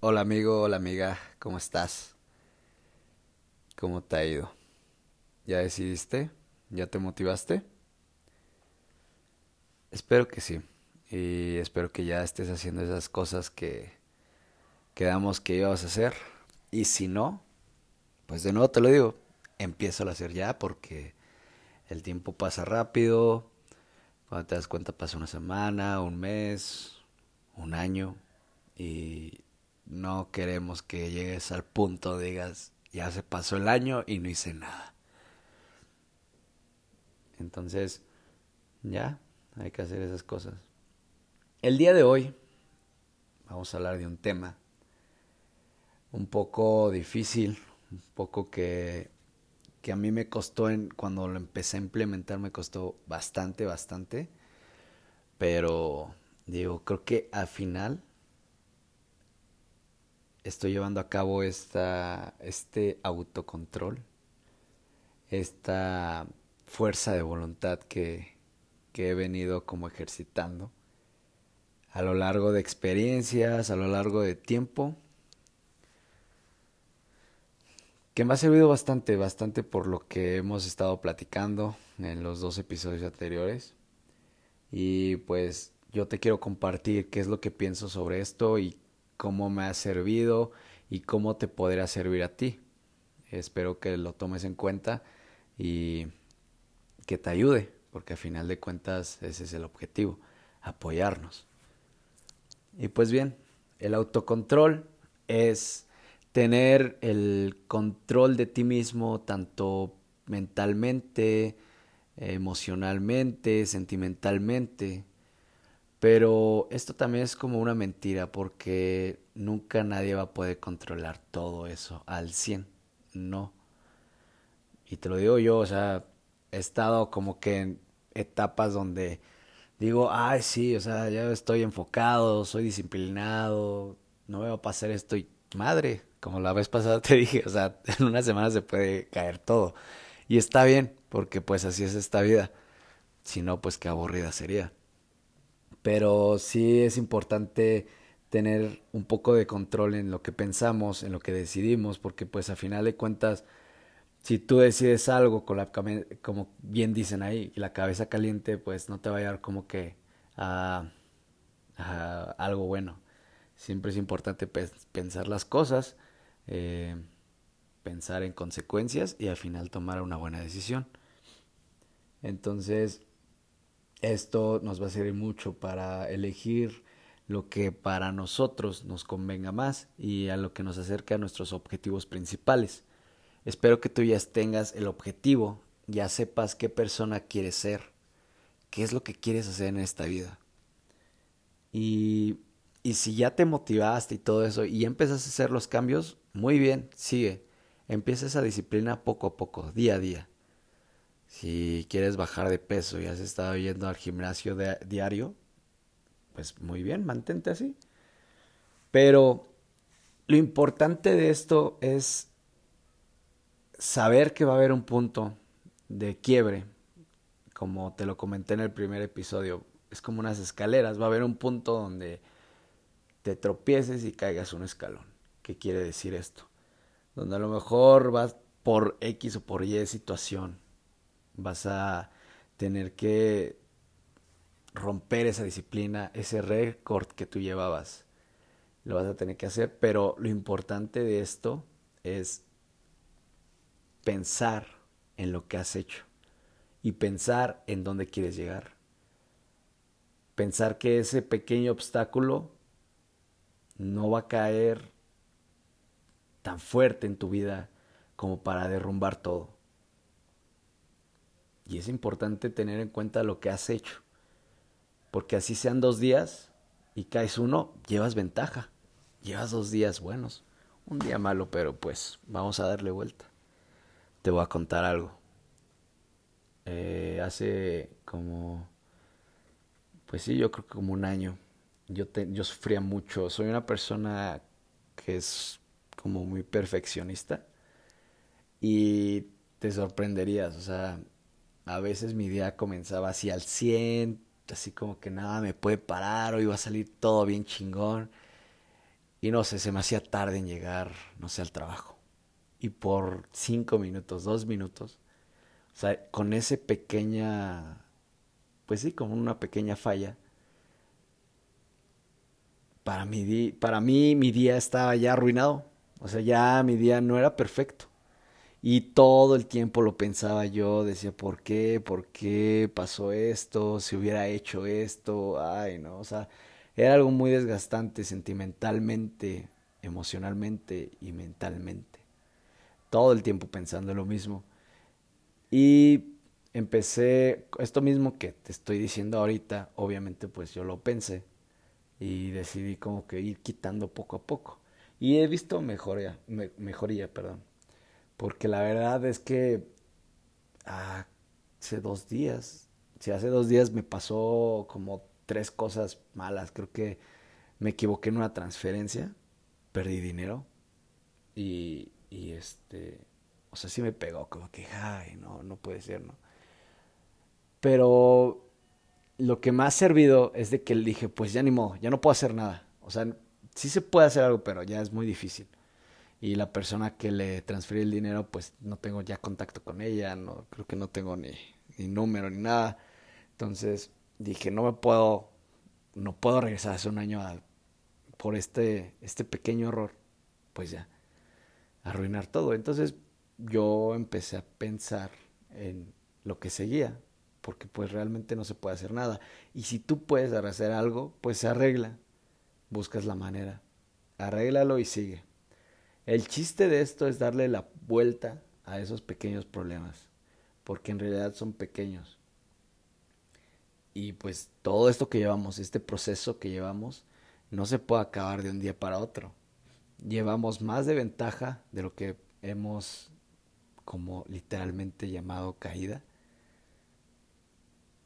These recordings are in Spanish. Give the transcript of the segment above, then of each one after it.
Hola amigo, hola amiga, ¿cómo estás? ¿Cómo te ha ido? ¿Ya decidiste? ¿Ya te motivaste? Espero que sí. Y espero que ya estés haciendo esas cosas que quedamos que ibas a hacer. Y si no, pues de nuevo te lo digo, empiezo a hacer ya porque el tiempo pasa rápido. Cuando te das cuenta pasa una semana, un mes, un año. Y no queremos que llegues al punto, digas, ya se pasó el año y no hice nada. Entonces, ya, hay que hacer esas cosas. El día de hoy vamos a hablar de un tema un poco difícil, un poco que, que a mí me costó en, cuando lo empecé a implementar, me costó bastante, bastante. Pero digo, creo que al final estoy llevando a cabo esta, este autocontrol, esta fuerza de voluntad que, que he venido como ejercitando a lo largo de experiencias, a lo largo de tiempo, que me ha servido bastante, bastante por lo que hemos estado platicando en los dos episodios anteriores. Y pues yo te quiero compartir qué es lo que pienso sobre esto y cómo me ha servido y cómo te podrá servir a ti. Espero que lo tomes en cuenta y que te ayude, porque a final de cuentas ese es el objetivo, apoyarnos. Y pues bien, el autocontrol es tener el control de ti mismo tanto mentalmente, emocionalmente, sentimentalmente, pero esto también es como una mentira porque nunca nadie va a poder controlar todo eso al 100. No. Y te lo digo yo, o sea, he estado como que en etapas donde digo, ay, sí, o sea, ya estoy enfocado, soy disciplinado, no me va a pasar esto y madre, como la vez pasada te dije, o sea, en una semana se puede caer todo. Y está bien, porque pues así es esta vida. Si no, pues qué aburrida sería pero sí es importante tener un poco de control en lo que pensamos, en lo que decidimos, porque pues a final de cuentas, si tú decides algo con la, como bien dicen ahí, la cabeza caliente, pues no te va a llevar como que a, algo bueno. Siempre es importante pensar las cosas, eh, pensar en consecuencias y al final tomar una buena decisión. Entonces, esto nos va a servir mucho para elegir lo que para nosotros nos convenga más y a lo que nos acerque a nuestros objetivos principales. Espero que tú ya tengas el objetivo, ya sepas qué persona quieres ser, qué es lo que quieres hacer en esta vida. Y, y si ya te motivaste y todo eso y empiezas a hacer los cambios, muy bien, sigue. Empieza esa disciplina poco a poco, día a día. Si quieres bajar de peso y has estado yendo al gimnasio diario, pues muy bien, mantente así. Pero lo importante de esto es saber que va a haber un punto de quiebre, como te lo comenté en el primer episodio. Es como unas escaleras, va a haber un punto donde te tropieces y caigas un escalón. ¿Qué quiere decir esto? Donde a lo mejor vas por X o por Y situación vas a tener que romper esa disciplina, ese récord que tú llevabas. Lo vas a tener que hacer, pero lo importante de esto es pensar en lo que has hecho y pensar en dónde quieres llegar. Pensar que ese pequeño obstáculo no va a caer tan fuerte en tu vida como para derrumbar todo. Y es importante tener en cuenta lo que has hecho. Porque así sean dos días y caes uno, llevas ventaja. Llevas dos días buenos. Un día malo, pero pues vamos a darle vuelta. Te voy a contar algo. Eh, hace como, pues sí, yo creo que como un año, yo, te, yo sufría mucho. Soy una persona que es como muy perfeccionista y te sorprenderías, o sea, a veces mi día comenzaba así al 100, así como que nada me puede parar, o iba a salir todo bien chingón. Y no sé, se me hacía tarde en llegar, no sé, al trabajo. Y por cinco minutos, dos minutos, o sea, con ese pequeña, pues sí, como una pequeña falla, para mí, para mí mi día estaba ya arruinado. O sea, ya mi día no era perfecto. Y todo el tiempo lo pensaba yo, decía, ¿por qué? ¿Por qué pasó esto? Si hubiera hecho esto, ay, no, o sea, era algo muy desgastante sentimentalmente, emocionalmente y mentalmente. Todo el tiempo pensando lo mismo. Y empecé, esto mismo que te estoy diciendo ahorita, obviamente pues yo lo pensé y decidí como que ir quitando poco a poco. Y he visto mejoría, mejoría, perdón. Porque la verdad es que hace dos días, si hace dos días me pasó como tres cosas malas. Creo que me equivoqué en una transferencia, perdí dinero y, y este, o sea, sí me pegó, como que, ay, no, no puede ser, ¿no? Pero lo que me ha servido es de que le dije, pues ya ni modo, ya no puedo hacer nada. O sea, sí se puede hacer algo, pero ya es muy difícil. Y la persona que le transferí el dinero, pues no tengo ya contacto con ella, no creo que no tengo ni, ni número ni nada. Entonces dije, no me puedo, no puedo regresar hace un año por este, este pequeño error. Pues ya, arruinar todo. Entonces yo empecé a pensar en lo que seguía, porque pues realmente no se puede hacer nada. Y si tú puedes hacer algo, pues se arregla. Buscas la manera. Arréglalo y sigue. El chiste de esto es darle la vuelta a esos pequeños problemas, porque en realidad son pequeños. Y pues todo esto que llevamos, este proceso que llevamos, no se puede acabar de un día para otro. Llevamos más de ventaja de lo que hemos como literalmente llamado caída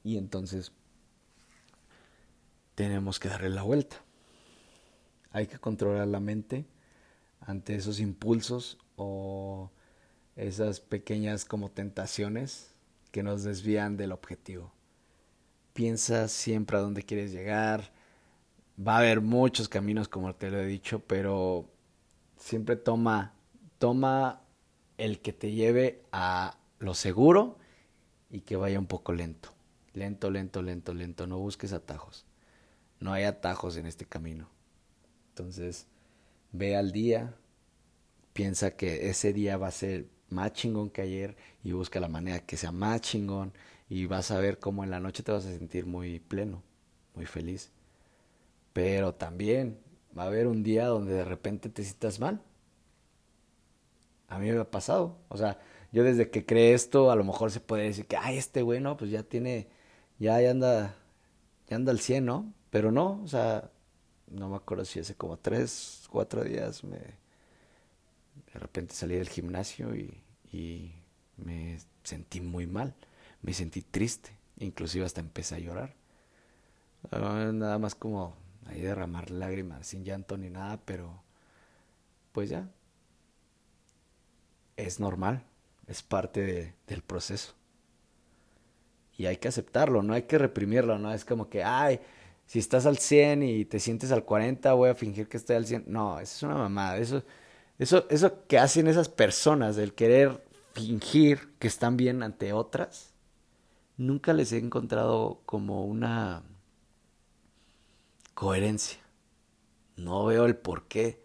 y entonces tenemos que darle la vuelta. Hay que controlar la mente ante esos impulsos o esas pequeñas como tentaciones que nos desvían del objetivo. Piensa siempre a dónde quieres llegar. Va a haber muchos caminos como te lo he dicho, pero siempre toma toma el que te lleve a lo seguro y que vaya un poco lento. Lento, lento, lento, lento. No busques atajos. No hay atajos en este camino. Entonces, ve al día, piensa que ese día va a ser más chingón que ayer y busca la manera que sea más chingón y vas a ver cómo en la noche te vas a sentir muy pleno, muy feliz. Pero también va a haber un día donde de repente te sientas mal. A mí me ha pasado. O sea, yo desde que creé esto, a lo mejor se puede decir que, ay, este güey, no, pues ya tiene ya, anda, ya anda al 100, ¿no? Pero no, o sea, no me acuerdo si hace como tres, cuatro días me de repente salí del gimnasio y, me sentí muy mal, me sentí triste, inclusive hasta empecé a llorar. Ah, nada más como ahí derramar lágrimas, sin llanto ni nada, pero pues ya, es normal, es parte del proceso. Y hay que aceptarlo, no hay que reprimirlo, no es como que, ay, si estás al 100 y te sientes al 40, voy a fingir que estoy al 100. No, eso es una mamada, eso, eso, eso que hacen esas personas, del querer fingir que están bien ante otras, nunca les he encontrado como una coherencia. No veo el por qué.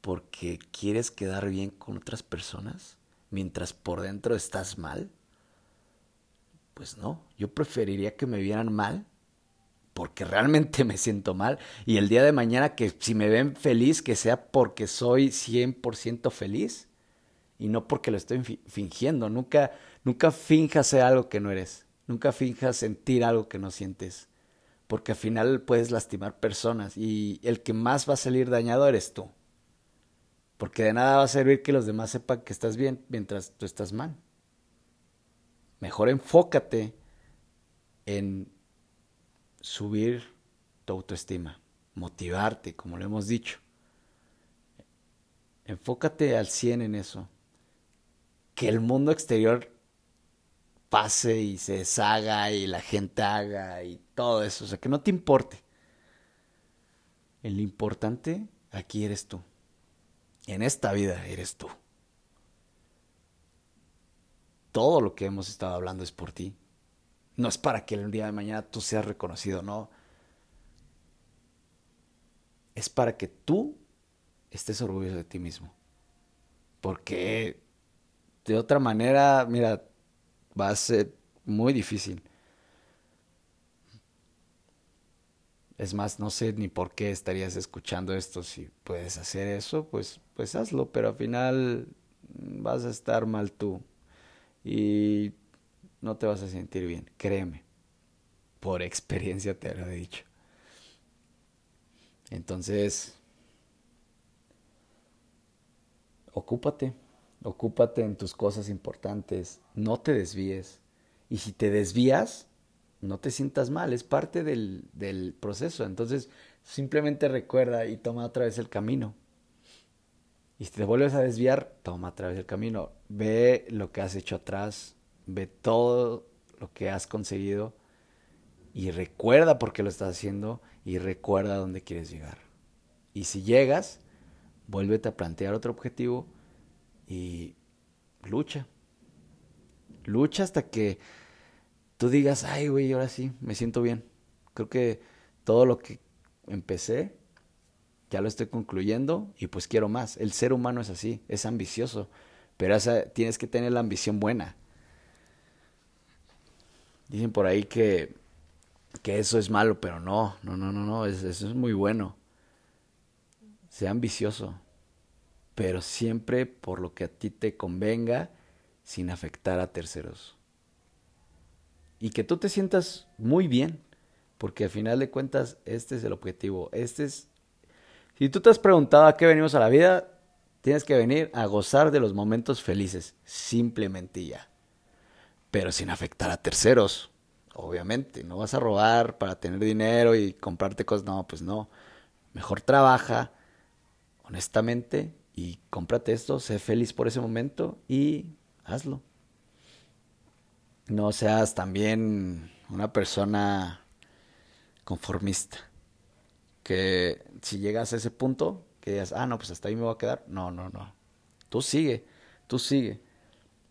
Porque quieres quedar bien con otras personas mientras por dentro estás mal. Pues no, yo preferiría que me vieran mal porque realmente me siento mal y el día de mañana que si me ven feliz que sea porque soy 100% feliz y no porque lo estoy fingiendo. Nunca nunca finjas ser algo que no eres. Nunca finjas sentir algo que no sientes. Porque al final puedes lastimar personas y el que más va a salir dañado eres tú. Porque de nada va a servir que los demás sepan que estás bien mientras tú estás mal. Mejor enfócate en subir tu autoestima, motivarte, como lo hemos dicho. Enfócate al 100 en eso. Que el mundo exterior pase y se deshaga y la gente haga y todo eso. O sea, que no te importe. El importante aquí eres tú. En esta vida eres tú. Todo lo que hemos estado hablando es por ti. No es para que el día de mañana tú seas reconocido, no. Es para que tú estés orgulloso de ti mismo. Porque de otra manera, mira, va a ser muy difícil. Es más, no sé ni por qué estarías escuchando esto. Si puedes hacer eso, pues, pues hazlo, pero al final vas a estar mal tú. Y no te vas a sentir bien, créeme. Por experiencia te lo he dicho. Entonces, ocúpate, ocúpate en tus cosas importantes, no te desvíes. Y si te desvías, no te sientas mal, es parte del, del proceso. Entonces, simplemente recuerda y toma otra vez el camino. Y si te vuelves a desviar, toma otra vez el camino. Ve lo que has hecho atrás, ve todo lo que has conseguido y recuerda por qué lo estás haciendo y recuerda dónde quieres llegar. Y si llegas, vuélvete a plantear otro objetivo y lucha. Lucha hasta que tú digas, ay, güey, ahora sí, me siento bien. Creo que todo lo que empecé, ya lo estoy concluyendo y pues quiero más. El ser humano es así, es ambicioso, pero tienes que tener la ambición buena. Dicen por ahí que, que eso es malo, pero no, no, no, no, no, eso es muy bueno. Sea ambicioso, pero siempre por lo que a ti te convenga, sin afectar a terceros y que tú te sientas muy bien, porque al final de cuentas este es el objetivo, este es... Si tú te has preguntado a qué venimos a la vida, tienes que venir a gozar de los momentos felices, simplemente ya, pero sin afectar a terceros, obviamente, no vas a robar para tener dinero y comprarte cosas, no, pues no, mejor trabaja honestamente y cómprate esto, sé feliz por ese momento y hazlo no seas también una persona conformista. Que si llegas a ese punto, que digas, ah, no, pues hasta ahí me voy a quedar. No, no, no. Tú sigue, tú sigue.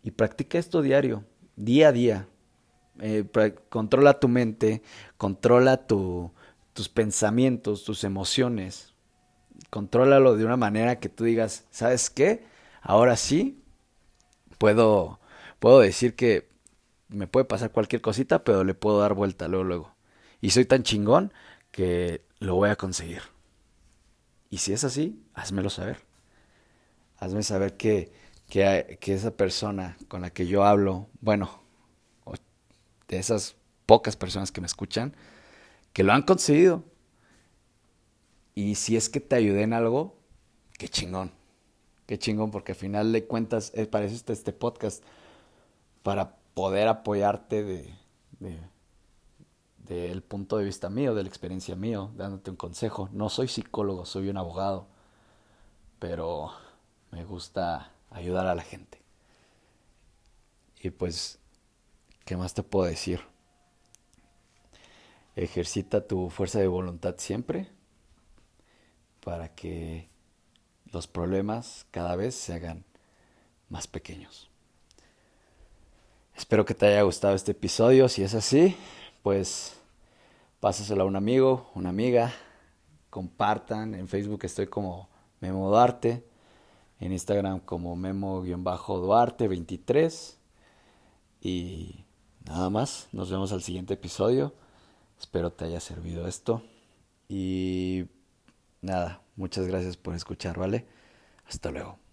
Y practica esto diario, día a día. Eh, controla tu mente, controla tu, tus pensamientos, tus emociones. Contrólalo de una manera que tú digas, ¿sabes qué? Ahora sí puedo, puedo decir que me puede pasar cualquier cosita, pero le puedo dar vuelta luego, luego. Y soy tan chingón que lo voy a conseguir. Y si es así, házmelo saber. Hazme saber que, que, esa persona con la que yo hablo, bueno, de esas pocas personas que me escuchan, que lo han conseguido. Y si es que te ayudé en algo, qué chingón. Qué chingón, porque al final de cuentas, es, para eso este podcast, para poder apoyarte de, del punto de vista mío, de la experiencia mío, dándote un consejo. No soy psicólogo, soy un abogado, pero me gusta ayudar a la gente. Y pues, ¿qué más te puedo decir? Ejercita tu fuerza de voluntad siempre para que los problemas cada vez se hagan más pequeños. Espero que te haya gustado este episodio. Si es así, pues pásaselo a un amigo, una amiga. Compartan. En Facebook estoy como Memo Duarte. En Instagram como Memo-Duarte23. Y nada más. Nos vemos al siguiente episodio. Espero te haya servido esto. Y nada, muchas gracias por escuchar, ¿vale? Hasta luego.